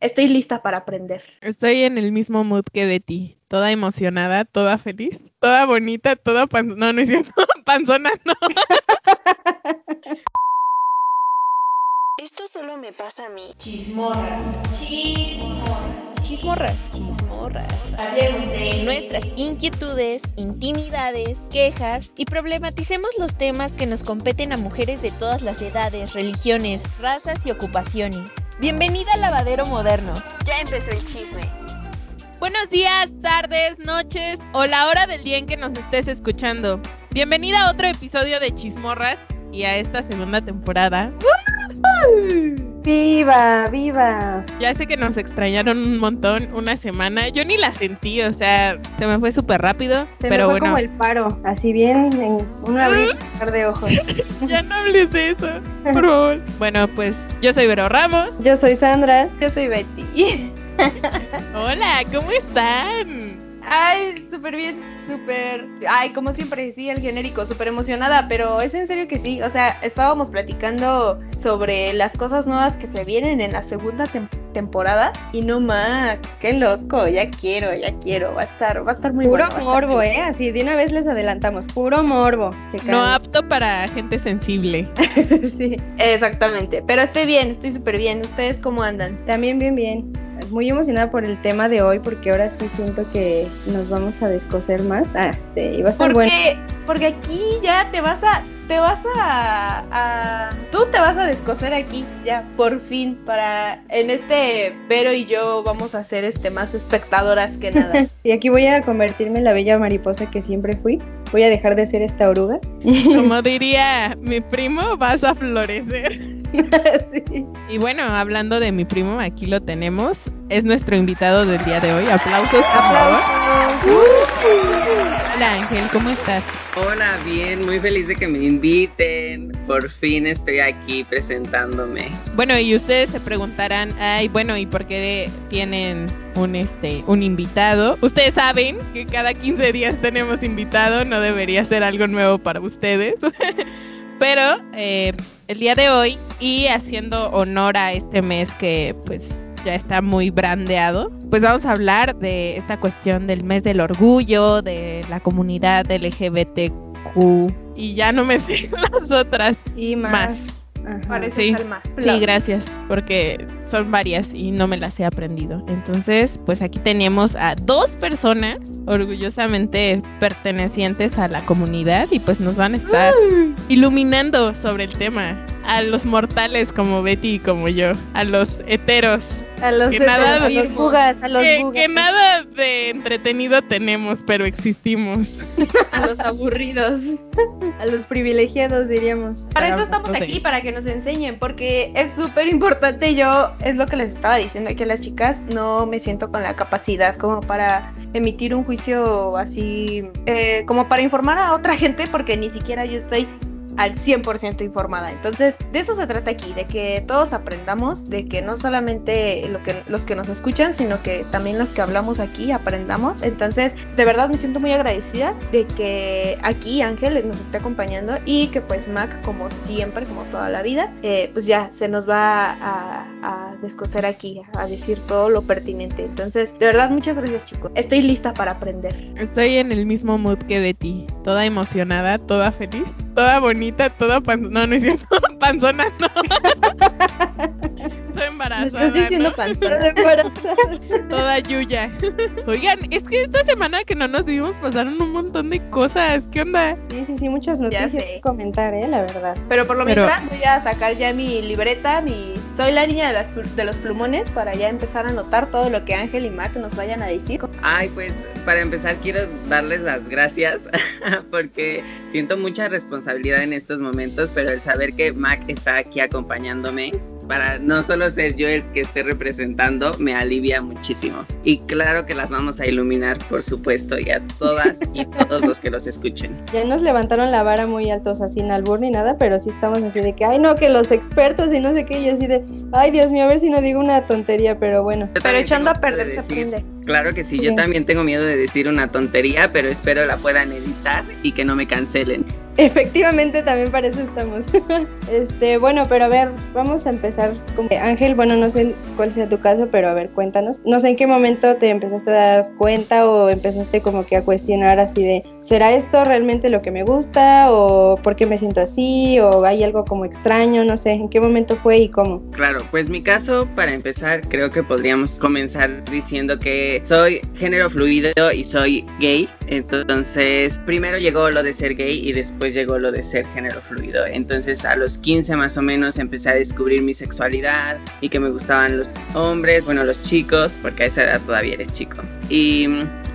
Estoy lista para aprender. Estoy en el mismo mood que Betty. Toda emocionada, toda feliz, toda bonita, toda pan... No, no es cierto. Panzona, no. Esto solo me pasa a mí. Chismorras. Chismorras. Chismorras. Chismorras. Hablemos de Nuestras inquietudes, intimidades, quejas y problematicemos los temas que nos competen a mujeres de todas las edades, religiones, razas y ocupaciones. Bienvenida al lavadero moderno. Ya empezó el chisme. Buenos días, tardes, noches o la hora del día en que nos estés escuchando. Bienvenida a otro episodio de Chismorras y a esta segunda temporada. ¡Viva! ¡Viva! Ya sé que nos extrañaron un montón, una semana. Yo ni la sentí, o sea, se me fue súper rápido. Se pero me fue bueno, como el paro, así bien en un abrir cerrar de ojos. ya no hables de eso, por favor. bueno, pues yo soy Vero Ramos. Yo soy Sandra. Yo soy Betty. Hola, ¿cómo están? Ay, súper bien, súper. Ay, como siempre, sí, el genérico, súper emocionada, pero es en serio que sí. O sea, estábamos platicando sobre las cosas nuevas que se vienen en la segunda tem- temporada. Y no más, qué loco, ya quiero, ya quiero. Va a estar, va a estar muy Puro bueno. morbo, ¿eh? Así de una vez les adelantamos. Puro morbo. Te No apto para gente sensible. sí. Exactamente, pero estoy bien, estoy súper bien. ¿Ustedes cómo andan? También bien, bien. Muy emocionada por el tema de hoy porque ahora sí siento que nos vamos a descoser más. Ah, sí, va a estar bueno. Porque, porque aquí ya te vas a, te vas a, a- tú te vas a descoser aquí, ya, por fin, para, en este Vero y yo vamos a ser este más espectadoras que nada. Y aquí voy a convertirme en la bella mariposa que siempre fui. Voy a dejar de ser esta oruga. Como diría mi primo, vas a florecer. sí. Y bueno, hablando de mi primo, aquí lo tenemos. Es nuestro invitado del día de hoy. Aplausos, por favor. Hola Ángel, ¿cómo estás? Hola, bien, muy feliz de que me inviten. Por fin estoy aquí presentándome. Bueno, y ustedes se preguntarán, ay, bueno, ¿y por qué tienen un este un invitado? Ustedes saben que cada 15 días tenemos invitado, no debería ser algo nuevo para ustedes. Pero eh, el día de hoy y haciendo honor a este mes que pues ya está muy brandeado, pues vamos a hablar de esta cuestión del mes del orgullo, de la comunidad LGBTQ y ya no me sé las otras Y más. más. Parece Sí. ser más. Sí, gracias, porque son varias y no me las he aprendido. Entonces, pues aquí tenemos a dos personas orgullosamente pertenecientes a la comunidad y pues nos van a estar iluminando sobre el tema. A los mortales como Betty y como yo, a los heteros, A los, Que nada a los bugas, a los que, bugas. que nada de entretenido tenemos, pero existimos. A los aburridos. A los privilegiados, diríamos. Para eso estamos aquí, sí. para que nos enseñen, porque es súper importante. Yo, es lo que les estaba diciendo aquí a las chicas, no me siento con la capacidad como para emitir un juicio así, eh, como para informar a otra gente, porque ni siquiera yo estoy al 100% informada. Entonces, de eso se trata aquí, de que todos aprendamos, de que no solamente lo que, los que nos escuchan, sino que también los que hablamos aquí aprendamos. Entonces, de verdad me siento muy agradecida de que aquí Ángel nos esté acompañando y que pues Mac, como siempre, como toda la vida, eh, pues ya se nos va a, a descoser aquí, a decir todo lo pertinente. Entonces, de verdad, muchas gracias chicos. Estoy lista para aprender. Estoy en el mismo mood que Betty, toda emocionada, toda feliz, toda bonita, toda pan... No, no es cierto, panzona, no. Estoy embarazada, estás diciendo ¿no? panzona. toda yuya. Oigan, es que esta semana que no nos vimos pasaron un montón de cosas. ¿Qué onda? Sí, sí, sí, muchas noticias que comentar, ¿eh? La verdad. Pero por lo Pero- mientras voy a sacar ya mi libreta, mi soy la niña de, las pl- de los plumones para ya empezar a anotar todo lo que Ángel y Mac nos vayan a decir. Ay, pues para empezar quiero darles las gracias porque siento mucha responsabilidad en estos momentos, pero el saber que Mac está aquí acompañándome para no solo ser yo el que esté representando, me alivia muchísimo. Y claro que las vamos a iluminar, por supuesto, y a todas y todos los que los escuchen. Ya nos levantaron la vara muy alto, o sea, sin albur ni nada, pero sí estamos así de que, ay, no, que los expertos y no sé qué, y así de, ay, Dios mío, a ver si no digo una tontería, pero bueno. Pero echando a perder de se aprende. Claro que sí, yo también tengo miedo de decir una tontería, pero espero la puedan editar y que no me cancelen. Efectivamente también para eso estamos. este, bueno, pero a ver, vamos a empezar con Ángel, bueno, no sé cuál sea tu caso, pero a ver, cuéntanos. No sé en qué momento te empezaste a dar cuenta o empezaste como que a cuestionar así de, ¿será esto realmente lo que me gusta o por qué me siento así o hay algo como extraño, no sé, en qué momento fue y cómo? Claro, pues mi caso, para empezar, creo que podríamos comenzar diciendo que soy género fluido y soy gay. Entonces, primero llegó lo de ser gay y después llegó lo de ser género fluido. Entonces, a los 15 más o menos empecé a descubrir mi sexualidad y que me gustaban los hombres, bueno, los chicos, porque a esa edad todavía eres chico. Y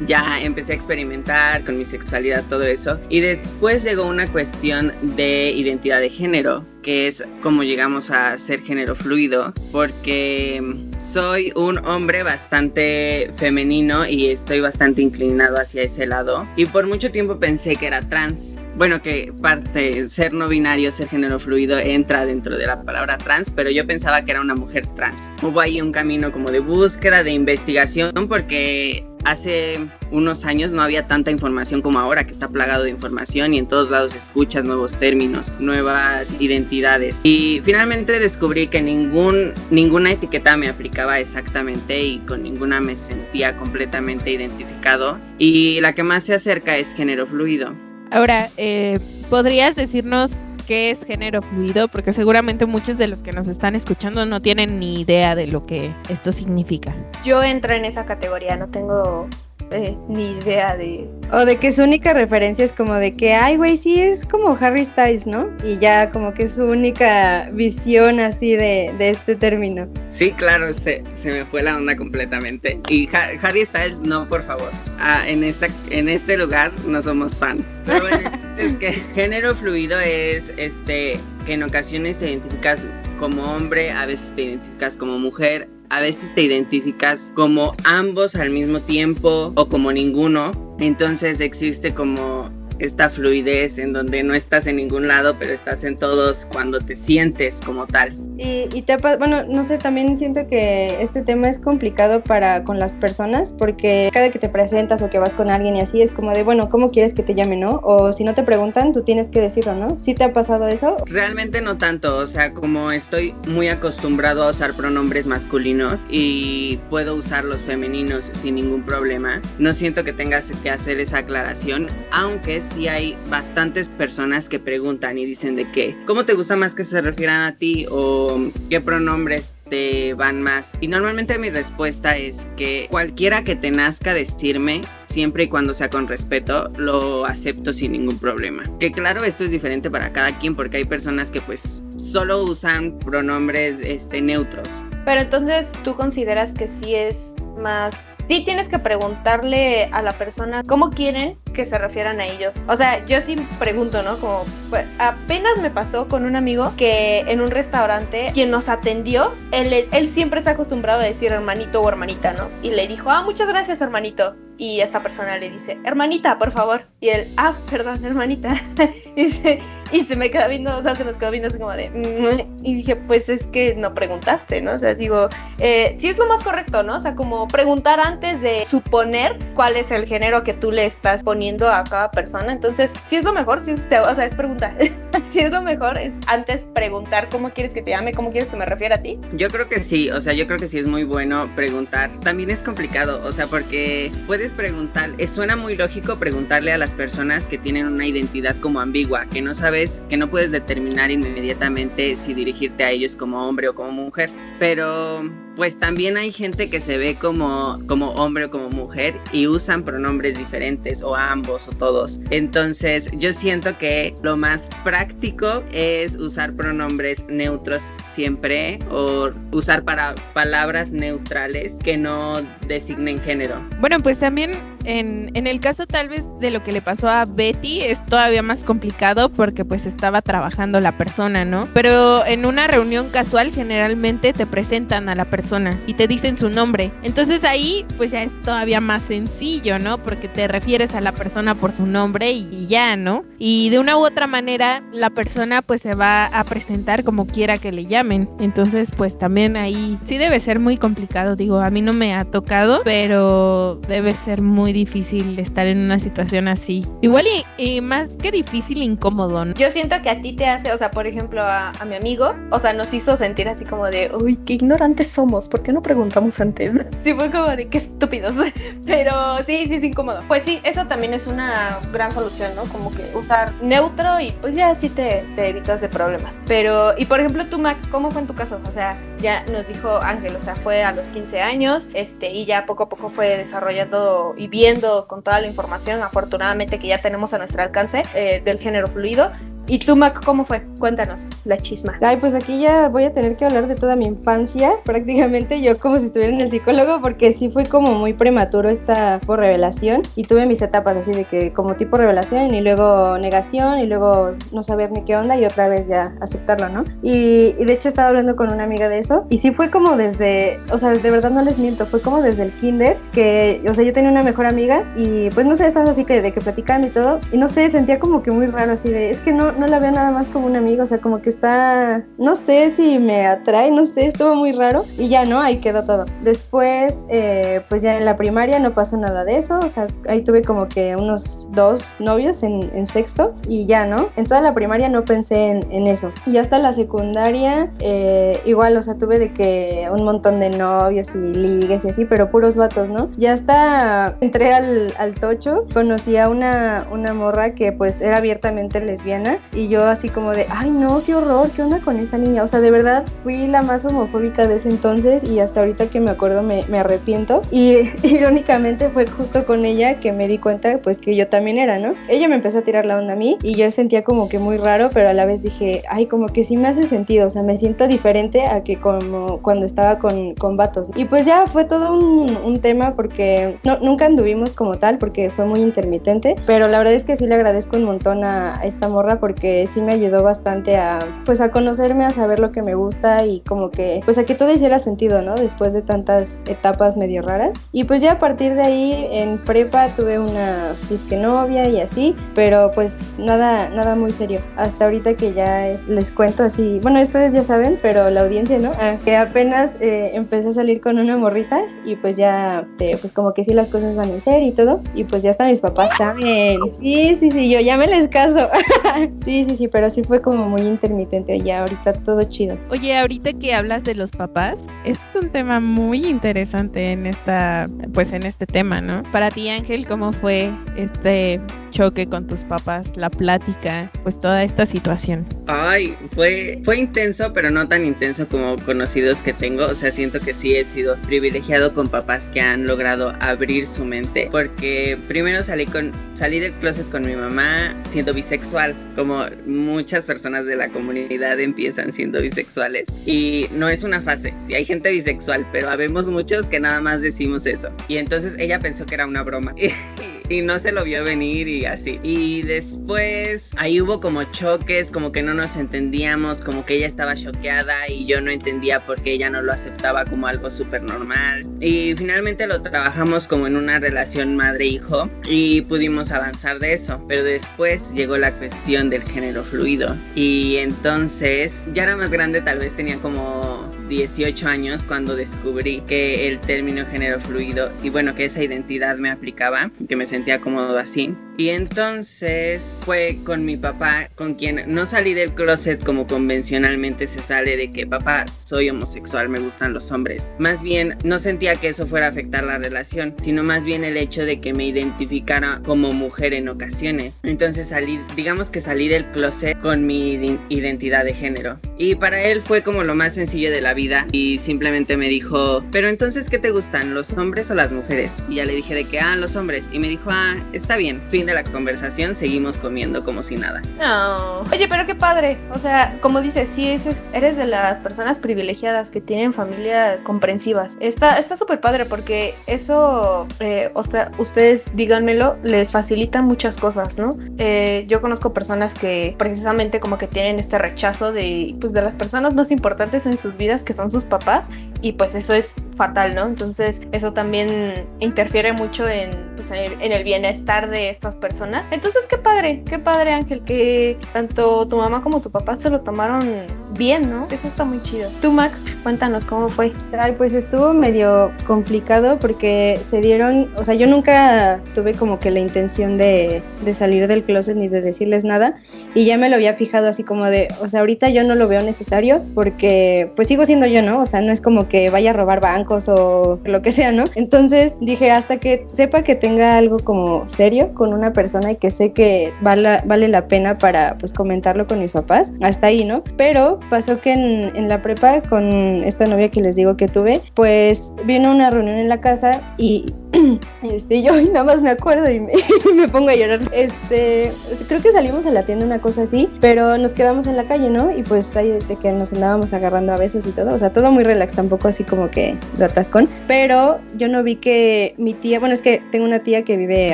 ya empecé a experimentar con mi sexualidad, todo eso. Y después llegó una cuestión de identidad de género, que es cómo llegamos a ser género fluido, porque soy un hombre bastante femenino y estoy bastante inclinado hacia ese lado. Y por mucho tiempo pensé que era trans. Bueno, que parte ser no binario, ser género fluido entra dentro de la palabra trans, pero yo pensaba que era una mujer trans. Hubo ahí un camino como de búsqueda, de investigación, porque hace unos años no había tanta información como ahora, que está plagado de información y en todos lados escuchas nuevos términos, nuevas identidades. Y finalmente descubrí que ningún, ninguna etiqueta me aplicaba exactamente y con ninguna me sentía completamente identificado. Y la que más se acerca es género fluido. Ahora, eh, ¿podrías decirnos qué es género fluido, porque seguramente muchos de los que nos están escuchando no tienen ni idea de lo que esto significa. Yo entro en esa categoría, no tengo eh, ni idea de... O de que su única referencia es como de que, ay, güey, sí es como Harry Styles, ¿no? Y ya como que es su única visión así de, de este término. Sí, claro, se, se, me fue la onda completamente. Y Harry Styles, no, por favor. Ah, en, esta, en este lugar no somos fan. Pero bueno, es que género fluido es este que en ocasiones te identificas como hombre, a veces te identificas como mujer, a veces te identificas como ambos al mismo tiempo o como ninguno. Entonces existe como esta fluidez en donde no estás en ningún lado, pero estás en todos cuando te sientes como tal. Y, y te, bueno, no sé, también siento que este tema es complicado para con las personas porque cada que te presentas o que vas con alguien y así es como de, bueno, ¿cómo quieres que te llame, no? O si no te preguntan, tú tienes que decirlo, ¿no? ¿Sí te ha pasado eso? Realmente no tanto, o sea, como estoy muy acostumbrado a usar pronombres masculinos y puedo usar los femeninos sin ningún problema, no siento que tengas que hacer esa aclaración, aunque sí hay bastantes personas que preguntan y dicen de qué, ¿cómo te gusta más que se refieran a ti o qué pronombres te van más. Y normalmente mi respuesta es que cualquiera que te nazca decirme, siempre y cuando sea con respeto, lo acepto sin ningún problema. Que claro, esto es diferente para cada quien porque hay personas que pues solo usan pronombres este, neutros. Pero entonces tú consideras que sí es más sí tienes que preguntarle a la persona cómo quieren que se refieran a ellos. O sea, yo sí pregunto, ¿no? Como pues, apenas me pasó con un amigo que en un restaurante, quien nos atendió, él, él siempre está acostumbrado a decir hermanito o hermanita, ¿no? Y le dijo, ah, muchas gracias, hermanito. Y esta persona le dice, hermanita, por favor. Y él, ah, perdón, hermanita. y, se me queda viendo, o sea, se nos quedó viendo así como de, mm", y dije, pues es que no preguntaste, ¿no? O sea, digo, eh, sí es lo más correcto, ¿no? O sea, como preguntar antes de suponer cuál es el género que tú le estás poniendo a cada persona. Entonces, si es lo mejor, si es, o sea, es preguntar. si es lo mejor, es antes preguntar cómo quieres que te llame, cómo quieres que me refiera a ti. Yo creo que sí, o sea, yo creo que sí es muy bueno preguntar. También es complicado, o sea, porque puedes preguntar, suena muy lógico preguntarle a las personas que tienen una identidad como ambigua, que no sabes, que no puedes determinar inmediatamente si dirigirte a ellos como hombre o como mujer, pero pues también hay gente que se ve como, como hombre o como mujer y usan pronombres diferentes o ambos o todos. Entonces yo siento que lo más práctico es usar pronombres neutros siempre o usar para palabras neutrales que no designen género. Bueno, pues también en, en, el caso tal vez de lo que le pasó a Betty es todavía más complicado porque pues estaba trabajando la persona, ¿no? Pero en una reunión casual generalmente te presentan a la persona y te dicen su nombre. Entonces ahí pues ya es todavía más sencillo, ¿no? Porque te refieres a la persona por su nombre y ya, ¿no? Y de una u otra manera la persona pues se va a presentar como quiera que le llamen. Entonces pues también ahí sí debe ser muy complicado, digo, a mí no me ha tocado, pero debe ser muy difícil estar en una situación así. Igual y, y más que difícil, incómodo, ¿no? Yo siento que a ti te hace, o sea, por ejemplo, a, a mi amigo, o sea, nos hizo sentir así como de, uy, qué ignorantes somos, ¿por qué no preguntamos antes? Sí, fue como de, qué estúpidos. Pero sí, sí, es incómodo. Pues sí, eso también es una gran solución, ¿no? Como que usar neutro y pues ya sí te, te evitas de problemas. Pero, y por ejemplo, tú, Mac, ¿cómo fue en tu caso? O sea, ya nos dijo Ángel, o sea, fue a los 15 años, este, y ya poco a poco fue desarrollando y viendo con toda la información, afortunadamente que ya tenemos a nuestro alcance eh, del género fluido. ¿Y tú, Mac, cómo fue? Cuéntanos, la chisma. Ay, pues aquí ya voy a tener que hablar de toda mi infancia, prácticamente yo como si estuviera en el psicólogo, porque sí fue como muy prematuro esta por revelación y tuve mis etapas así de que como tipo revelación y luego negación y luego no saber ni qué onda y otra vez ya aceptarlo, ¿no? Y, y de hecho estaba hablando con una amiga de eso y sí fue como desde, o sea, de verdad no les miento, fue como desde el kinder que, o sea, yo tenía una mejor amiga y pues no sé, estás así que de que platicando y todo y no sé, sentía como que muy raro así de, es que no, no la veo nada más como una amiga, o sea, como que está, no sé si me atrae, no sé, estuvo muy raro y ya no, ahí quedó todo. Después, eh, pues ya en la primaria no pasó nada de eso, o sea, ahí tuve como que unos dos novios en, sexto y ya no, en toda la primaria no pensé en, en eso. Y hasta la secundaria, eh, igual, o sea, tuve de que un montón de novios y ligues y así, pero puros vatos, ¿no? Ya hasta entré al, al tocho, conocí a una, una morra que pues era abiertamente lesbiana y yo así como de, ay no, qué horror, qué onda con esa niña. O sea, de verdad fui la más homofóbica de ese entonces y hasta ahorita que me acuerdo me, me arrepiento. Y irónicamente fue justo con ella que me di cuenta pues que yo también era, ¿no? Ella me empezó a tirar la onda a mí y yo sentía como que muy raro, pero a la vez dije, ay, como que sí me hace sentido, o sea, me siento diferente a que como cuando estaba con, con vatos. Y pues ya fue todo un, un tema porque no, nunca anduvimos como tal porque fue muy intermitente, pero la verdad es que sí le agradezco un montón a esta morra porque sí me ayudó bastante a pues a conocerme, a saber lo que me gusta y como que pues a que todo hiciera sentido, ¿no? Después de tantas etapas medio raras. Y pues ya a partir de ahí en prepa tuve una disque novia y así, pero pues nada nada muy serio. Hasta ahorita que ya es- les cuento así, bueno, ustedes ya saben, pero la audiencia, ¿no? Ah, que apenas eh, empecé a salir con una morrita y pues ya te- pues como que sí las cosas van en serio y todo y pues ya hasta mis papás saben. Sí, sí, sí, yo ya me les caso. sí, sí, sí, pero sí fue como muy intermitente ya ahorita todo chido. Oye, ahorita que hablas de los papás, este es un tema muy interesante en esta, pues en este tema, ¿no? Para ti, Ángel, ¿cómo fue este choque con tus papás, la plática, pues toda esta situación? Ay, fue, fue intenso, pero no tan intenso como conocidos que tengo. O sea, siento que sí he sido privilegiado con papás que han logrado abrir su mente. Porque primero salí con, salí del closet con mi mamá siendo bisexual, como muchas personas de la comunidad empiezan siendo bisexuales. Y no es una fase. Sí hay gente bisexual, pero habemos muchos que nada más decimos eso. Y entonces ella pensó que era una broma. y no se lo vio venir y así. Y después ahí hubo como choques, como que no nos entendíamos, como que ella estaba choqueada y yo no entendía por qué ella no lo aceptaba como algo súper normal. Y finalmente lo trabajamos como en una relación madre-hijo y pudimos avanzar de eso. Pero después llegó la cuestión del género fluido. Y entonces ya era más grande, tal vez tenía como 18 años cuando descubrí que el término género fluido y bueno que esa identidad me aplicaba, que me sentía cómodo así. Y entonces fue con mi papá con quien no salí del closet como convencionalmente se sale de que papá soy homosexual, me gustan los hombres. Más bien no sentía que eso fuera a afectar la relación, sino más bien el hecho de que me identificara como mujer en ocasiones. Entonces salí, digamos que salí del closet con mi iden- identidad de género. Y para él fue como lo más sencillo de la vida y simplemente me dijo, pero entonces ¿qué te gustan, los hombres o las mujeres? Y ya le dije de que, ah, los hombres. Y me dijo, ah, está bien. Fin de la conversación, seguimos comiendo como si nada. No. Oye, pero qué padre. O sea, como dices, sí, es- eres de las personas privilegiadas que tienen familias comprensivas. Está está súper padre porque eso, eh, o sea, ustedes díganmelo, les facilita muchas cosas, ¿no? Eh, yo conozco personas que precisamente como que tienen este rechazo de, pues, de las personas más importantes en sus vidas, que son sus papás. Y pues eso es fatal, ¿no? Entonces eso también interfiere mucho en, pues, en, el, en el bienestar de estas personas. Entonces qué padre, qué padre Ángel, que tanto tu mamá como tu papá se lo tomaron bien, ¿no? Eso está muy chido. Tú, Mac, cuéntanos cómo fue. Ay, pues estuvo medio complicado porque se dieron, o sea, yo nunca tuve como que la intención de, de salir del closet ni de decirles nada y ya me lo había fijado así como de, o sea, ahorita yo no lo veo necesario porque pues sigo siendo yo, ¿no? O sea, no es como que vaya a robar bancos o lo que sea, ¿no? Entonces dije, hasta que sepa que tenga algo como serio con una persona y que sé que vale, vale la pena para pues comentarlo con mis papás, hasta ahí, ¿no? Pero pasó que en, la prepa con esta novia que les digo que tuve, pues vino una reunión en la casa y este, yo nada más me acuerdo y me, pongo a llorar. Este, creo que salimos a la tienda, una cosa así, pero nos quedamos en la calle, ¿no? Y pues ahí de que nos andábamos agarrando a besos y todo, o sea, todo muy relax, tampoco así como que de atascón. Pero yo no vi que mi tía, bueno, es que tengo una tía que vive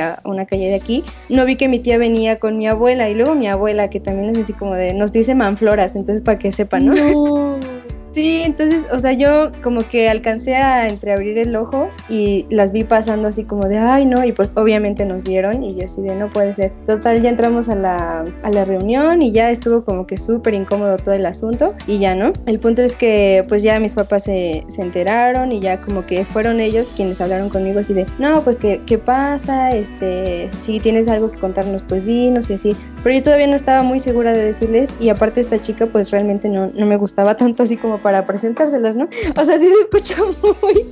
a una calle de aquí, no vi que mi tía venía con mi abuela y luego mi abuela, que también es así como de, nos dice manfloras, entonces para que sepan, ¿no? no. Sí, entonces, o sea, yo como que alcancé a entreabrir el ojo y las vi pasando así como de, ay, no, y pues obviamente nos vieron y yo así de, no puede ser. Total, ya entramos a la, a la reunión y ya estuvo como que súper incómodo todo el asunto y ya, ¿no? El punto es que pues ya mis papás se, se, enteraron y ya como que fueron ellos quienes hablaron conmigo así de, no, pues ¿qué, qué pasa? Este, si tienes algo que contarnos, pues dinos y así. Pero yo todavía no estaba muy segura de decirles y aparte esta chica pues realmente no, no me gustaba tanto así como para presentárselas, ¿no? O sea, sí se escucha muy,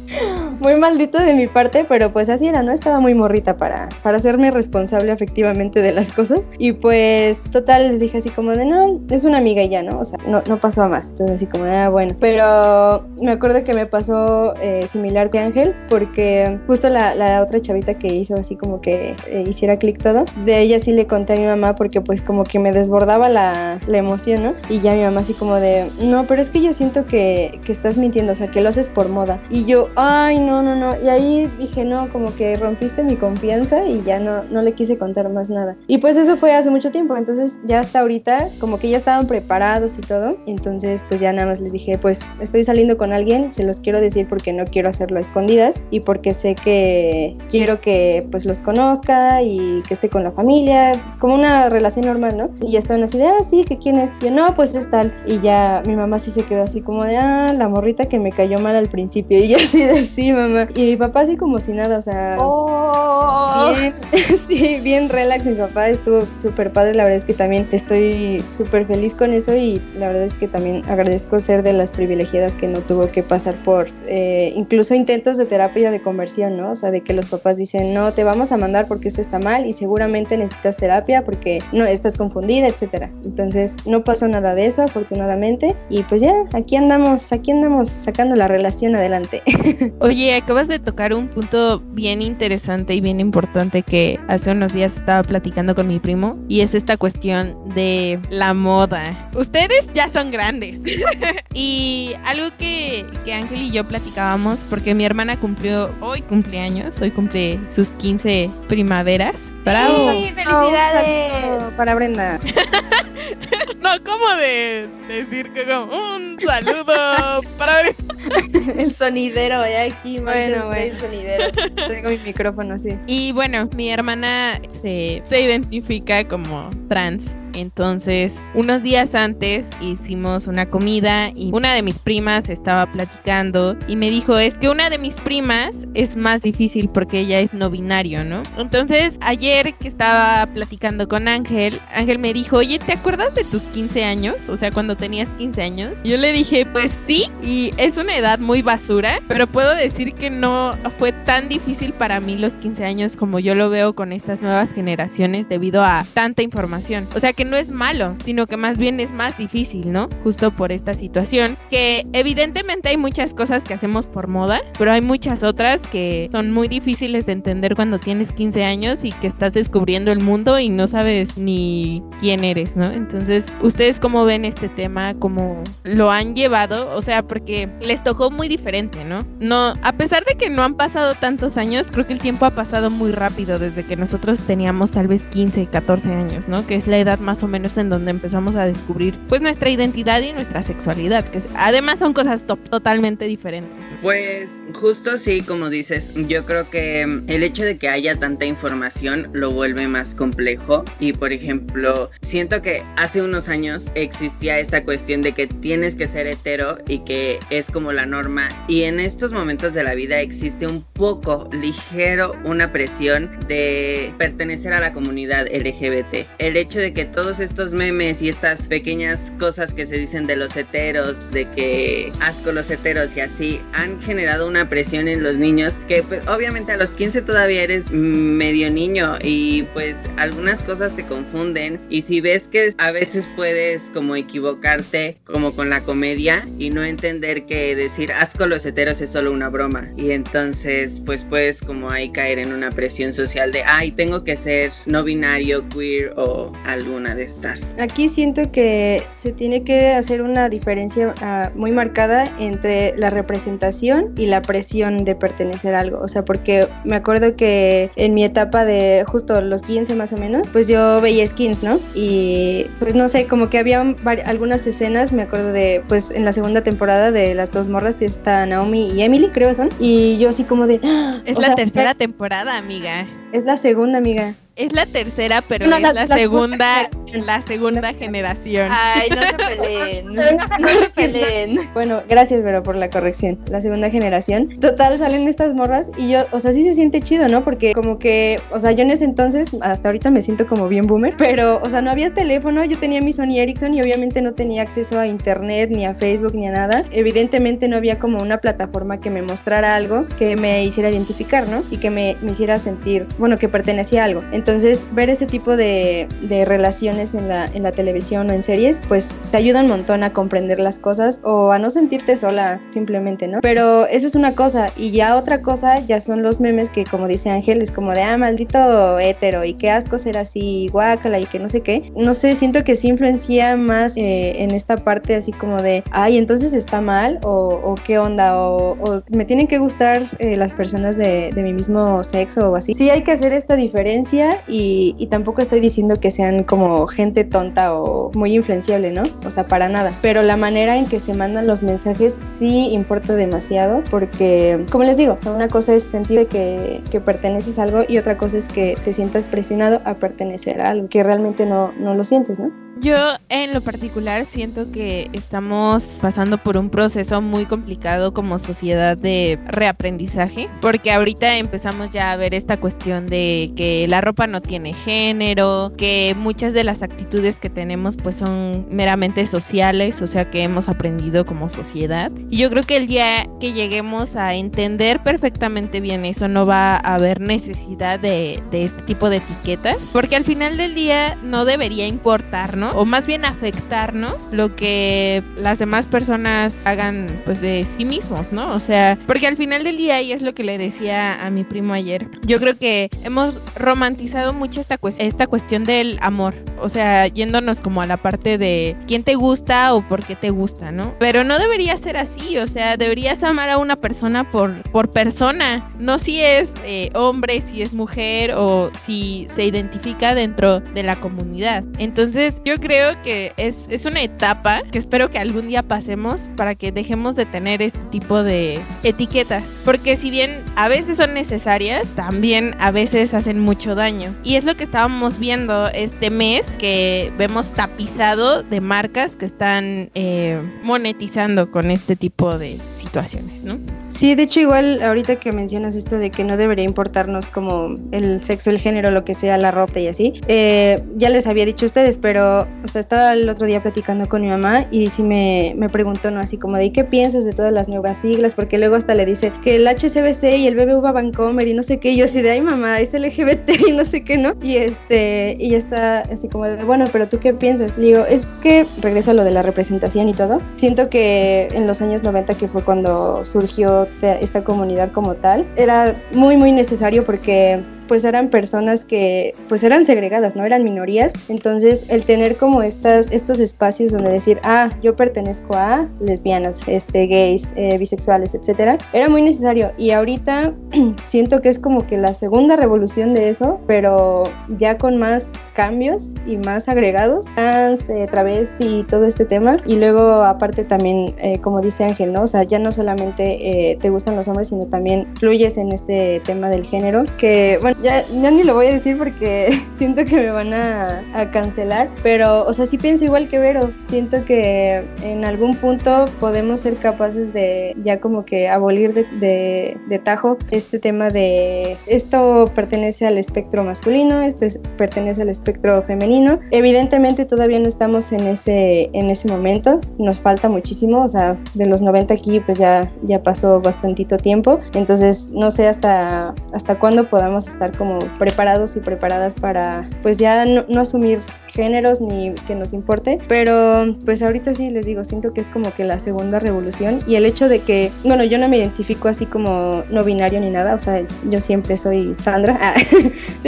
muy maldito de mi parte, pero pues así era, ¿no? Estaba muy morrita para, para hacerme responsable efectivamente de las cosas. Y pues, total, les dije así como de, no, es una amiga y ya, ¿no? O sea, no, no pasó más. Entonces así como de, ah, bueno. Pero me acuerdo que me pasó eh, similar que Ángel, porque justo la, la, otra chavita que hizo así como que eh, hiciera clic todo, de ella sí le conté a mi mamá porque pues como que me desbordaba la, la emoción, ¿no? Y ya mi mamá así como de, no, pero es que yo siento que, que, estás mintiendo, o sea, que lo haces por moda. Y yo, ay, no, no, no. Y ahí dije, no, como que rompiste mi confianza y ya no, no le quise contar más nada. Y pues eso fue hace mucho tiempo, entonces ya hasta ahorita, como que ya estaban preparados y todo. Entonces, pues ya nada más les dije, pues estoy saliendo con alguien, se los quiero decir porque no quiero hacerlo a escondidas y porque sé que quiero que pues los conozca y que esté con la familia, como una relación normal, ¿no? Y ya estaban así de, ah, sí, que quién es. Yo, no, pues es tal. Y ya mi mamá sí se quedó así como de, ah, la morrita que me cayó mal al principio. Y yo así de, sí, mamá. Y mi papá así como si nada, o sea... Oh. Bien, sí, bien relax. Mi papá estuvo súper padre. La verdad es que también estoy súper feliz con eso y la verdad es que también agradezco ser de las privilegiadas que no tuvo que pasar por eh, incluso intentos de terapia de conversión, ¿no? O sea, de que los papás dicen, no, te vamos a mandar porque esto está mal y seguramente necesitas terapia porque no estás confundida, etcétera. Entonces, no pasó nada de eso, afortunadamente. Y pues ya, aquí andamos, aquí andamos sacando la relación adelante. Oye, acabas de tocar un punto bien interesante y bien importante que hace unos días estaba platicando con mi primo y es esta cuestión de la moda. Ustedes ya son grandes. y algo que, que Ángel y yo platicábamos, porque mi hermana cumplió, hoy cumpleaños, hoy cumple sus 15 primaveras. ¡Bravo! Sí, felicidades. Oh, para Brenda. no, ¿cómo de decir que como un saludo para El sonidero, ya aquí, bueno, bueno. El sonidero. Tengo mi micrófono así. Y bueno, mi hermana se, se identifica como trans. Entonces, unos días antes hicimos una comida y una de mis primas estaba platicando y me dijo, es que una de mis primas es más difícil porque ella es no binario, ¿no? Entonces, ayer que estaba platicando con Ángel, Ángel me dijo, oye, ¿te acuerdas de tus 15 años? O sea, cuando tenías 15 años. Yo le dije, pues sí, y es una edad muy basura, pero puedo decir que no fue tan difícil para mí los 15 años como yo lo veo con estas nuevas generaciones debido a tanta información. O sea, que no es malo, sino que más bien es más difícil, ¿no? Justo por esta situación, que evidentemente hay muchas cosas que hacemos por moda, pero hay muchas otras que son muy difíciles de entender cuando tienes 15 años y que estás descubriendo el mundo y no sabes ni quién eres, ¿no? Entonces, ¿ustedes cómo ven este tema? ¿Cómo lo han llevado? O sea, porque les tocó muy diferente, ¿no? No, a pesar de que no han pasado tantos años, creo que el tiempo ha pasado muy rápido desde que nosotros teníamos tal vez 15, 14 años, ¿no? Que es la edad más o menos en donde empezamos a descubrir pues nuestra identidad y nuestra sexualidad, que además son cosas totalmente diferentes. Pues justo sí, como dices, yo creo que el hecho de que haya tanta información lo vuelve más complejo y por ejemplo, siento que hace unos años existía esta cuestión de que tienes que ser hetero y que es como la norma y en estos momentos de la vida existe un poco ligero una presión de pertenecer a la comunidad LGBT. El hecho de que todos estos memes y estas pequeñas cosas que se dicen de los heteros, de que asco los heteros y así, han generado una presión en los niños que pues, obviamente a los 15 todavía eres medio niño y pues algunas cosas te confunden y si ves que a veces puedes como equivocarte como con la comedia y no entender que decir asco los heteros es solo una broma y entonces pues puedes como ahí caer en una presión social de ay tengo que ser no binario, queer o alguna de estas. Aquí siento que se tiene que hacer una diferencia uh, muy marcada entre la representación y la presión de pertenecer a algo. O sea, porque me acuerdo que en mi etapa de justo los 15 más o menos, pues yo veía skins, ¿no? Y pues no sé, como que había algunas escenas, me acuerdo de, pues en la segunda temporada de las dos morras, que está Naomi y Emily, creo son. Y yo así como de... ¡Ah! Es la sea, tercera temporada, amiga. Es la segunda, amiga. Es la tercera, pero no, es la, la, la segunda, la segunda generación. Ay, no se peleen. no, se peleen. Bueno, gracias, Vero, por la corrección. La segunda generación. Total, salen estas morras y yo, o sea, sí se siente chido, ¿no? Porque como que, o sea, yo en ese entonces, hasta ahorita me siento como bien boomer, pero, o sea, no había teléfono, yo tenía mi Sony Ericsson y obviamente no tenía acceso a internet, ni a Facebook, ni a nada. Evidentemente no había como una plataforma que me mostrara algo que me hiciera identificar, ¿no? Y que me, me hiciera sentir, bueno, que pertenecía a algo. Entonces, ver ese tipo de, de relaciones en la, en la televisión o en series, pues te ayuda un montón a comprender las cosas o a no sentirte sola simplemente, ¿no? Pero eso es una cosa y ya otra cosa ya son los memes que como dice Ángel es como de, ah, maldito hétero y qué asco ser así, guácala y que no sé qué. No sé, siento que sí influencia más eh, en esta parte así como de, ay, entonces está mal o, o qué onda o, o, me tienen que gustar eh, las personas de, de mi mismo sexo o así. Sí hay que hacer esta diferencia y, y, tampoco estoy diciendo que sean como gente tonta o muy influenciable, ¿no? O sea, para nada. Pero la manera en que se mandan los mensajes sí importa demasiado porque, como les digo, una cosa es sentir que, que perteneces a algo y otra cosa es que te sientas presionado a pertenecer a algo que realmente no, no lo sientes, ¿no? Yo en lo particular siento que estamos pasando por un proceso muy complicado como sociedad de reaprendizaje, porque ahorita empezamos ya a ver esta cuestión de que la ropa no tiene género, que muchas de las actitudes que tenemos pues son meramente sociales, o sea que hemos aprendido como sociedad. Y yo creo que el día que lleguemos a entender perfectamente bien eso no va a haber necesidad de, de este tipo de etiquetas, porque al final del día no debería importarnos o más bien afectarnos lo que las demás personas hagan pues de sí mismos, ¿no? O sea, porque al final del día, y es lo que le decía a mi primo ayer, yo creo que hemos romantizado mucho esta, cu esta cuestión del amor, o sea, yéndonos como a la parte de quién te gusta o por qué te gusta, ¿no? Pero no debería ser así, o sea, deberías amar a una persona por, por persona, no si es eh, hombre, si es mujer o si se identifica dentro de la comunidad. Entonces, yo creo que es, es una etapa que espero que algún día pasemos para que dejemos de tener este tipo de etiquetas. Porque si bien a veces son necesarias, también a veces hacen mucho daño. Y es lo que estábamos viendo este mes, que vemos tapizado de marcas que están eh, monetizando con este tipo de situaciones, ¿no? Sí, de hecho igual ahorita que mencionas esto de que no debería importarnos como el sexo, el género, lo que sea, la ropa y así, eh, ya les había dicho a ustedes, pero o sea, estaba el otro día platicando con mi mamá y sí me, me preguntó, ¿no? Así como de, ¿qué piensas de todas las nuevas siglas? Porque luego hasta le dice que el HCBC y el BBVA Bancomer y no sé qué, y yo así de, ay mamá, es LGBT y no sé qué, ¿no? Y este, y está así como de, bueno, pero ¿tú qué piensas? Digo, es que, regreso a lo de la representación y todo, siento que en los años 90, que fue cuando surgió esta comunidad como tal, era muy, muy necesario porque pues eran personas que pues eran segregadas, ¿no? Eran minorías. Entonces el tener como estas, estos espacios donde decir, ah, yo pertenezco a lesbianas, este, gays, eh, bisexuales, etcétera, era muy necesario. Y ahorita siento que es como que la segunda revolución de eso, pero ya con más cambios y más agregados, trans, eh, travesti y todo este tema. Y luego aparte también, eh, como dice Ángel, ¿no? O sea, ya no solamente eh, te gustan los hombres, sino también fluyes en este tema del género, que bueno, ya, ya ni lo voy a decir porque siento que me van a, a cancelar, pero o sea, sí pienso igual que Vero, siento que en algún punto podemos ser capaces de ya como que abolir de, de, de tajo este tema de esto pertenece al espectro masculino, esto es- pertenece al espectro femenino. Evidentemente todavía no estamos en ese, en ese momento, nos falta muchísimo, o sea, de los 90 aquí pues ya, ya pasó bastantito tiempo, entonces no sé hasta, hasta cuándo podamos estar como preparados y preparadas para pues ya no, no asumir géneros ni que nos importe, pero pues ahorita sí les digo, siento que es como que la segunda revolución y el hecho de que, bueno, yo no me identifico así como no binario ni nada, o sea, yo siempre soy Sandra, Ah,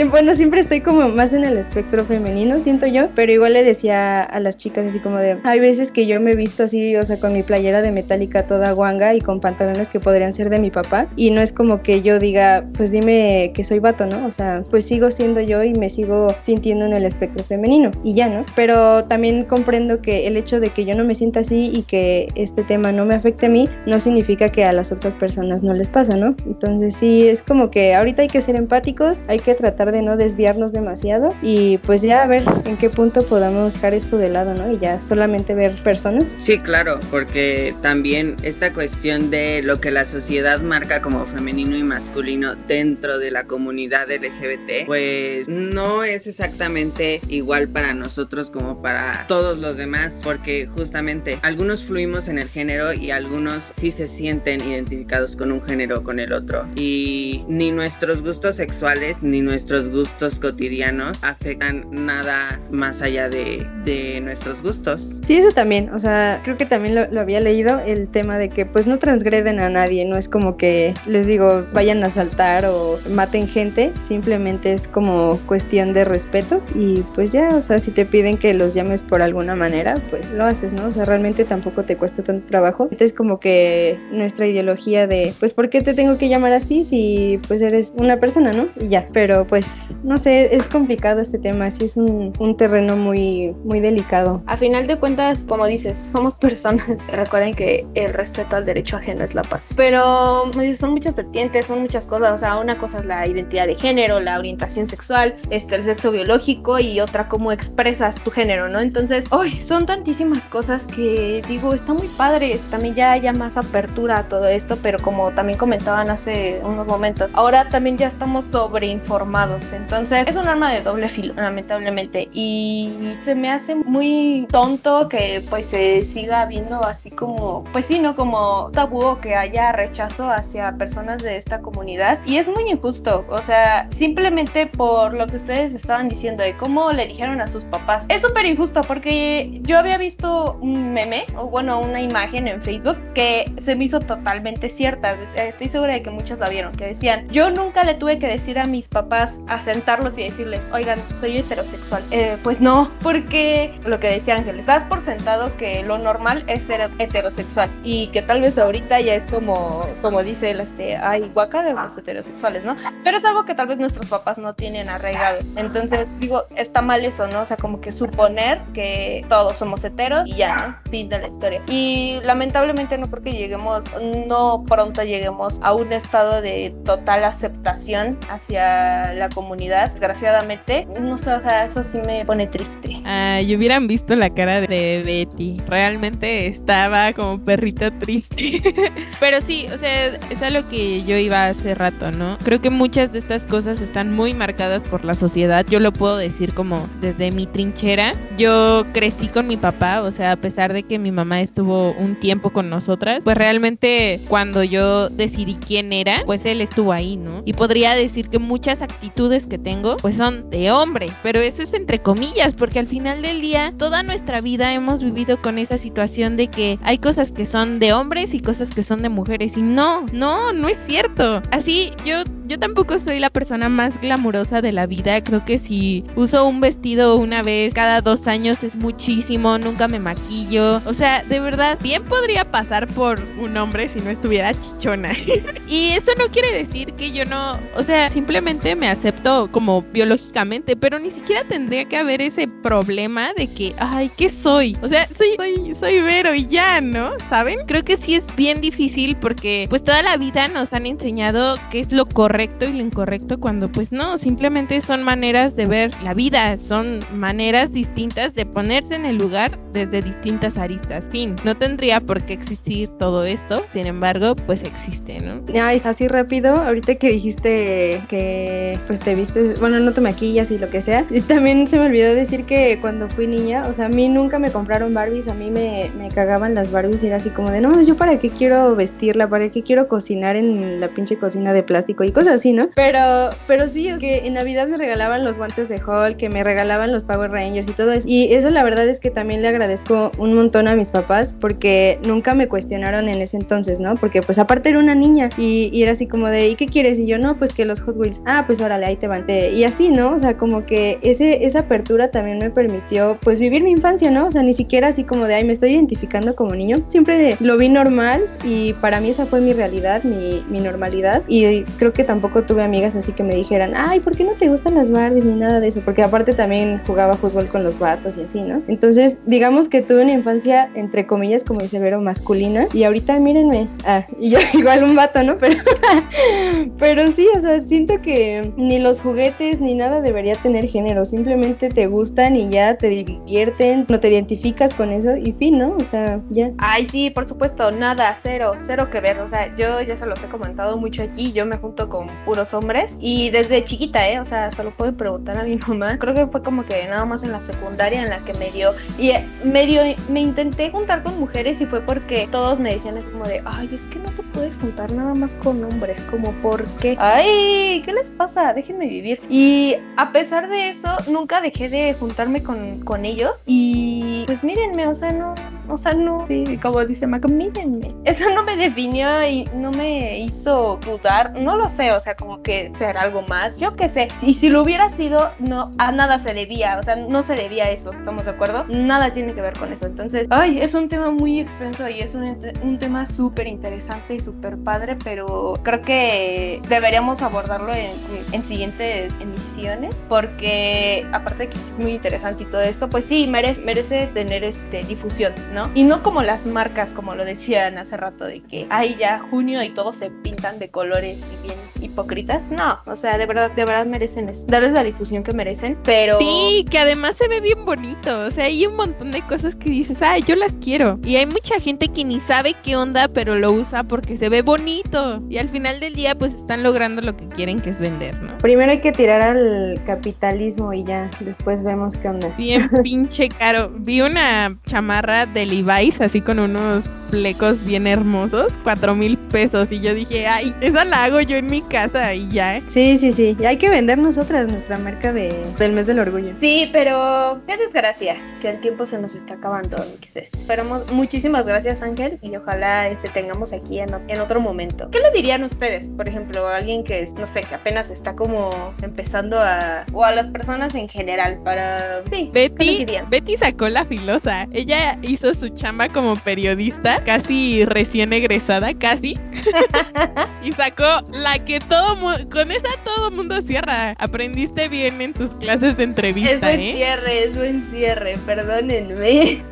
bueno, siempre estoy como más en el espectro femenino, siento yo, pero igual le decía a las chicas así como de, hay veces que yo me he visto así, o sea, con mi playera de metálica toda guanga y con pantalones que podrían ser de mi papá y no es como que yo diga, pues dime que soy vato, ¿no? O sea, pues sigo siendo yo y me sigo sintiendo en el espectro femenino y ya, ¿no? Pero también comprendo que el hecho de que yo no me sienta así y que este tema no me afecte a mí, no significa que a las otras personas no les pasa, ¿no? Entonces sí, es como que ahorita hay que ser empáticos, hay que tratar de no desviarnos demasiado y pues ya a ver en qué punto podamos dejar esto de lado, ¿no? Y ya solamente ver personas. Sí, claro, porque también esta cuestión de lo que la sociedad marca como femenino y masculino dentro de la comunidad LGBT, pues no es exactamente igual para nosotros como para todos los demás, porque justamente algunos fluimos en el género y algunos sí se sienten identificados con un género o con el otro. Y ni nuestros gustos sexuales ni nuestros gustos cotidianos afectan nada más allá de, de nuestros gustos. Sí, eso también, o sea, creo que también lo, lo había leído, el tema de que pues no transgreden a nadie, no es como que les digo vayan a saltar o maten gente, simplemente es como cuestión de respeto y pues ya, o sea, si te piden que los llames por alguna manera, pues lo haces, ¿no? O sea, realmente tampoco te cuesta tanto trabajo. Entonces como que nuestra ideología de, pues, ¿por qué te tengo que llamar así si pues eres una persona, ¿no? Y ya, pero pues, no sé, es complicado este tema, sí es un, un terreno muy, muy delicado. A final de cuentas, como dices, somos personas. Recuerden que el respeto al derecho ajeno es la paz. Pero pues, son muchas vertientes, son muchas cosas. O sea, una cosa es la identidad de género, la orientación sexual, este, el sexo biológico y otra cómo expresas tu género, ¿no? Entonces, hoy son tantísimas cosas que digo, está muy padre. También ya haya más apertura a todo esto, pero como también comentaban hace unos momentos, ahora también ya estamos sobreinformados. Entonces, es un arma de doble filo, lamentablemente. Y se me hace muy tonto que pues se siga viendo así como, pues sí, ¿no? Como tabú o que haya rechazo hacia personas de esta comunidad. Y es muy injusto, o sea, simplemente por lo que ustedes estaban diciendo de cómo le dijeron a sus papás. Es súper injusto porque yo había visto un meme, o bueno, una imagen en Facebook que se me hizo totalmente cierta. Estoy segura de que muchos la vieron, que decían, yo nunca le tuve que decir a mis papás, a sentarlos y decirles, oigan, soy heterosexual. Eh, pues no, porque lo que decía Ángeles, das por sentado que lo normal es ser heterosexual y que tal vez ahorita ya es como, como dice el este, ay, guaca de los heterosexuales, ¿no? Pero es algo que tal vez nuestros papás no tienen arraigado. Entonces, digo, está mal eso, ¿no? O sea, como que suponer que todos somos heteros y ya. Fin de la historia. Y lamentablemente no creo que lleguemos, no pronto lleguemos a un estado de total aceptación hacia la comunidad, desgraciadamente. No sé, o sea, eso sí me pone triste. Ay, hubieran visto la cara de Betty. Realmente estaba como perrito triste. Pero sí, o sea, es a lo que yo iba hace rato, ¿no? Creo que muchas de estas cosas están muy marcadas por la sociedad. Yo lo puedo decir como desde mi trinchera. Yo crecí con mi papá, o sea, a pesar de que mi mamá estuvo un tiempo con nosotras, pues realmente cuando yo decidí quién era, pues él estuvo ahí, ¿no? Y podría decir que muchas actitudes que tengo, pues son de hombre, pero eso es entre comillas, porque al final del día, toda nuestra vida hemos vivido con esa situación de que hay cosas que son de hombres y cosas que son de mujeres, y no, no, no es cierto. Así yo yo tampoco soy la persona más glamurosa de la vida. Creo que si uso un vestido una vez cada dos años es muchísimo. Nunca me maquillo. O sea, de verdad, bien podría pasar por un hombre si no estuviera chichona. y eso no quiere decir que yo no, o sea, simplemente me acepto como biológicamente, pero ni siquiera tendría que haber ese problema de que, ay, ¿qué soy? O sea, soy, soy, soy Vero y ya, ¿no? ¿Saben? Creo que sí es bien difícil porque pues toda la vida nos han enseñado qué es lo correcto y lo incorrecto cuando pues no, simplemente son maneras de ver la vida, son maneras distintas de ponerse en el lugar desde distintas aristas. Fin, no tendría por qué existir todo esto, sin embargo, pues existe, ¿no? Ya, es así rápido, ahorita que dijiste que pues te viste, bueno, no te maquillas y lo que sea, y también se me olvidó decir que cuando fui niña, o sea, a mí nunca me compraron Barbies, a mí me, me cagaban las Barbies y era así como de, no, yo para qué quiero vestirla, para qué quiero cocinar en la pinche cocina de plástico y cosas así, ¿no? Pero, pero sí, es que en Navidad me regalaban los guantes de Hulk, que me regalaban los Power Rangers y todo eso, y eso la verdad es que también le agradezco un montón a mis papás porque nunca me cuestionaron en ese entonces, ¿no? Porque pues aparte era una niña y, y era así como de, ¿y qué quieres? Y yo, no, pues que los Hot Wheels, ah, pues órale, ahí te van. Te- Y así, ¿no? O sea, como que ese, esa apertura también me permitió pues vivir mi infancia, ¿no? O sea, ni siquiera así como de, ay, me estoy identificando como niño. Siempre lo vi normal y para mí esa fue mi realidad, mi, mi normalidad. Y creo que tampoco tuve amigas así que me dijeran, ay, ¿por qué no te gustan las Barbies ni nada de eso? Porque aparte también jugaba fútbol con los vatos y así, ¿no? Entonces, digamos que tuve una infancia, entre comillas, como dice Vero, masculina. Y ahorita mírenme, ah, y yo igual un vato, ¿no? Pero, pero sí, o sea, siento que ni los juguetes ni nada debería tener género. Simplemente te gustan y ya te divierten, no te identificas con eso y fin, ¿no? O sea, ya. Ay, sí, por supuesto, nada, cero, cero que ver. O sea, yo ya se los he comentado mucho aquí, yo me junto con puros hombres y desde chiquita, ¿eh? O sea, solo pueden preguntar a mi mamá. Creo que fue como que nada más en la secundaria en la que me dio y eh, medio me intenté juntar con mujeres y fue porque todos me decían es como de, ay, es que no te puedes juntar nada más con hombres, como por qué. Ay, ¿qué les pasa? Déjenme vivir. Y a pesar de eso, nunca dejé de juntarme con, con ellos y pues mírenme, o sea, no, o sea, no, sí, como dice Mac, mírenme. Eso no me definió y no me hizo dudar, no lo sé, o sea, como que ser algo más, yo qué sé. Y si lo hubiera sido, no, a nada se debía, o sea, no se debía eso, ¿estamos de acuerdo? Nada tiene que ver con eso. Entonces, ay, es un tema muy extenso y es un, un tema súper interesante y súper padre, pero creo que deberíamos abordarlo en, en siguientes emisiones, porque aparte de que es muy interesante y todo esto, pues sí, merece, merece tener este difusión, ¿no? Y no como las marcas, como lo decían hace rato, de que hay ya junio y todos se pintan de colores y bien hipócritas. No, o sea, de verdad, de verdad merecen eso, darles la difusión que merecen, pero... Sí, que además se ve bien bonito. O sea, hay un montón de cosas que dices, ay, yo las quiero. Y hay mucha gente que ni sabe qué onda, pero lo usa porque se ve bonito. Y al final del día, pues están logrando lo que quieren, que es vender, ¿no? Primero hay que tirar al capitalismo y ya, después vemos qué onda. Bien pinche caro. Vi una chamarra de Levi's así con unos flecos bien hermosos, cuatro mil pesos. Y yo dije, ay, esa la hago yo en mi casa y ya. ¿eh? Sí, sí, sí. Y hay que vender nosotras nuestra marca de, del mes del orgullo. Sí, pero qué desgracia que el tiempo se nos está acabando, Mixes. Esperamos, muchísimas gracias Ángel y ojalá este, tengamos aquí en, otro momento. ¿Qué le dirían ustedes? Por ejemplo, a alguien que, no sé, que apenas está como empezando a... o a las personas en general para... Sí, ¿qué les Betty? Betty sacó la filosa. Ella hizo su chamba como periodista, casi recién egresada, casi. y sacó la que todo mu- con esa todo mundo cierra. Aprendiste bien en tus clases de Es entrevista, buen ¿eh? cierre, es buen cierre, perdónenme.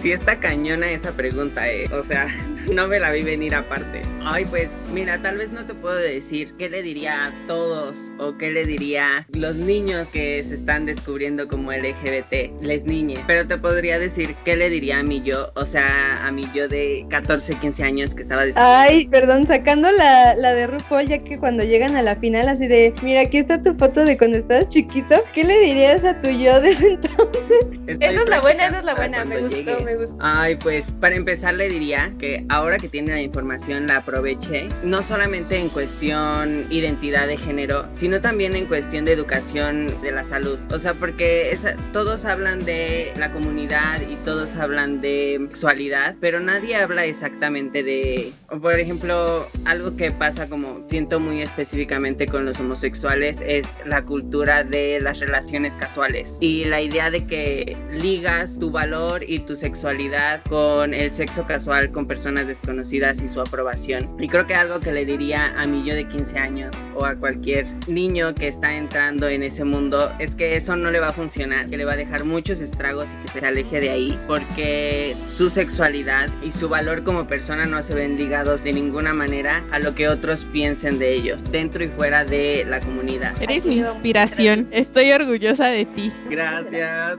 Sí está cañona esa pregunta, eh. O sea, no me la vi venir aparte. Ay, pues, mira, tal vez no te puedo decir qué le diría a todos o qué le diría a los niños que se están descubriendo como LGBT, les niñes. Pero te podría decir qué le diría a mi yo, o sea, a mi yo de 14, 15 años que estaba diciendo. Ay, perdón, sacando la, la de RuPaul, ya que cuando llegan a la final, así de, mira, aquí está tu foto de cuando estabas chiquito, ¿qué le dirías a tu yo desde entonces? Esa es la buena, esa es la buena, me gustó, me gustó. Ay, pues para empezar le diría que ahora que tiene la información la aproveche, no solamente en cuestión identidad de género, sino también en cuestión de educación de la salud. O sea, porque todos hablan de la comunidad y todos hablan de sexualidad, pero nadie habla exactamente de, por ejemplo, algo que pasa como siento muy específicamente con los homosexuales es la cultura de las relaciones casuales y la idea de que ligas tu valor y tu sexualidad con el sexo casual con personas desconocidas y su aprobación. Y creo que algo que le diría a mi yo de 15 años o a cualquier niño que está entrando en ese mundo es que eso no le va a funcionar, que le va a dejar muchos estragos y que se aleje de ahí porque su sexualidad y su valor como persona no se ven ligados de ninguna manera a lo que otros piensen de ellos, dentro y fuera de la comunidad. Eres mi inspiración. Estoy orgullosa de ti. Gracias.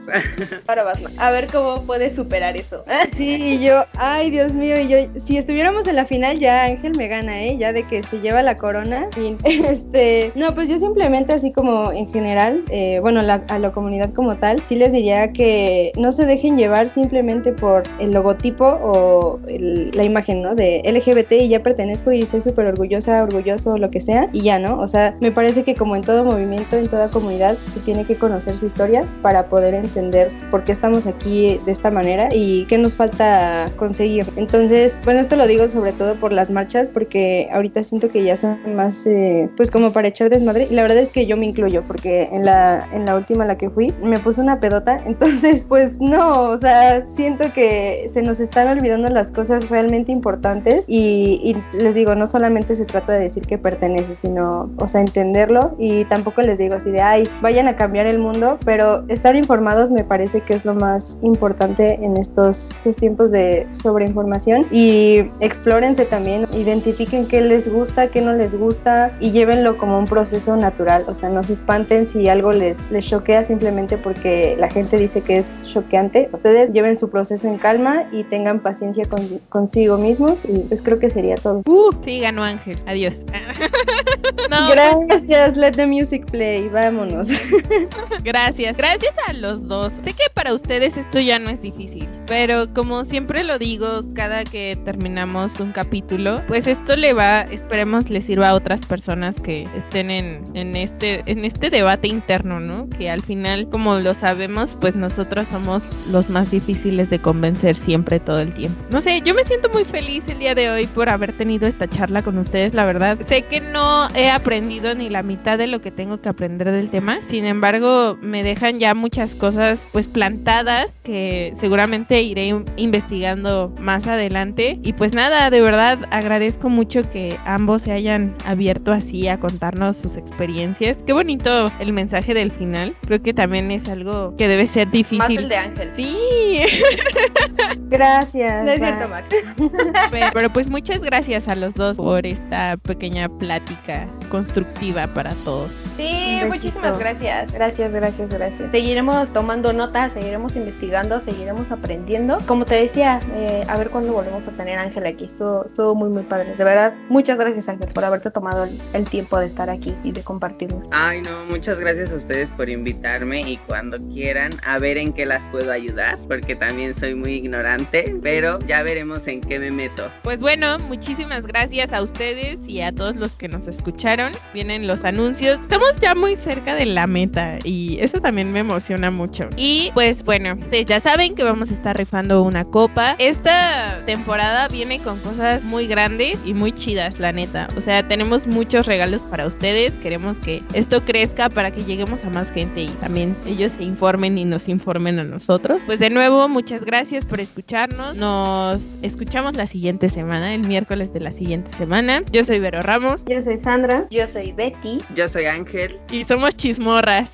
Ahora vas. A ver cómo puedes superar eso. Sí, y yo, ay Dios mío, y yo, si estuviéramos en la final ya Ángel me gana, ¿eh? Ya de que se lleva la corona. Fin. Este, no, pues yo simplemente así como en general, eh, bueno, la- a la comunidad como tal, sí les diría que no se dejen llevar simplemente por el logotipo o el- la imagen, ¿no? De LGBT y ya pertenezco y soy súper orgullosa, orgulloso, lo que sea, y ya, ¿no? O sea, me parece que como en todo movimiento, en toda comunidad, se tiene que conocer su historia para poder entender por qué estamos aquí de esta manera y qué nos falta conseguir. Entonces, bueno, esto lo digo sobre todo por las marchas, porque ahorita siento que ya son más, eh, pues como para echar desmadre. Y la verdad es que yo me incluyo, porque en la, en la última a la que fui, me puse una pedota. Entonces, pues no, o sea, siento que se nos están olvidando las cosas realmente importantes. Y, y les digo, no solamente se trata de decir que pertenece, sino, o sea, entenderlo. Y tampoco les digo así de, ay, vayan a cambiar el mundo, pero estar informados me parece que es lo más importante en estos, estos tiempos de sobreinformación y explórense también, identifiquen qué les gusta, qué no les gusta y llévenlo como un proceso natural, o sea, no se espanten si algo les, les choquea simplemente porque la gente dice que es choqueante, ustedes lleven su proceso en calma y tengan paciencia con- consigo mismos y pues creo que sería todo. Uh, sí, ganó Ángel. Adiós. no, Gracias, let the music play, vámonos. Gracias, gracias a los dos. Sé que para ustedes esto ya no es difícil, pero como siempre lo digo cada que terminamos un capítulo, pues esto le va, esperemos le sirva a otras personas que estén en, en este en este debate interno, ¿no? Que al final, como lo sabemos, pues nosotros somos los más difíciles de convencer siempre todo el tiempo. No sé, yo me siento muy feliz el día de hoy por haber tenido esta charla con ustedes, la verdad. Sé que no he aprendido ni la mitad de lo que tengo que aprender del tema, sin embargo, me dejan ya muchas cosas pues plantadas que seguramente iré in- investigando más adelante. Y pues nada, de verdad agradezco mucho que ambos se hayan abierto así a contarnos sus experiencias. Qué bonito el mensaje del final. Creo que también es algo que debe ser Más difícil. el de Ángel. Sí, Gracias. No es cierto, Mac. pero, pero pues muchas gracias a los dos por esta pequeña plática constructiva para todos. Sí, muchísimas gracias. Gracias, gracias, gracias. Seguiremos tomando notas, seguiremos investigando, seguiremos aprendiendo. Como te decía, eh, a ver cuándo volvemos a tener a Ángel aquí. Estuvo, estuvo muy, muy padre. De verdad, muchas gracias, Ángel, por haberte tomado el, el tiempo de estar aquí y de compartirnos. Ay, no, muchas gracias a ustedes por invitarme y cuando quieran a ver en qué las puedo ayudar, porque también soy muy ignorante, pero ya veremos en qué me meto. Pues bueno, muchísimas gracias a ustedes y a todos los que nos escucharon. Vienen los anuncios. Estamos ya muy cerca de la meta y eso también me emociona mucho. Y pues bueno, ustedes ya saben que vamos a estar rifando una copa. Esta temporada viene con cosas muy grandes y muy chidas, la neta. O sea, tenemos muchos regalos para ustedes. Queremos que esto crezca para que lleguemos a más gente y también ellos se informen y nos informen a nosotros. Pues de nuevo, muchas gracias por escucharnos. Nos escuchamos la siguiente semana, el miércoles de la siguiente semana. Yo soy Vero Ramos Yo soy Sandra. Yo soy Betty. Yo soy Ángel. y somos chismorras.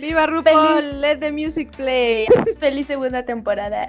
¡Viva RuPaul! Let the music play. Feliz segunda temporada.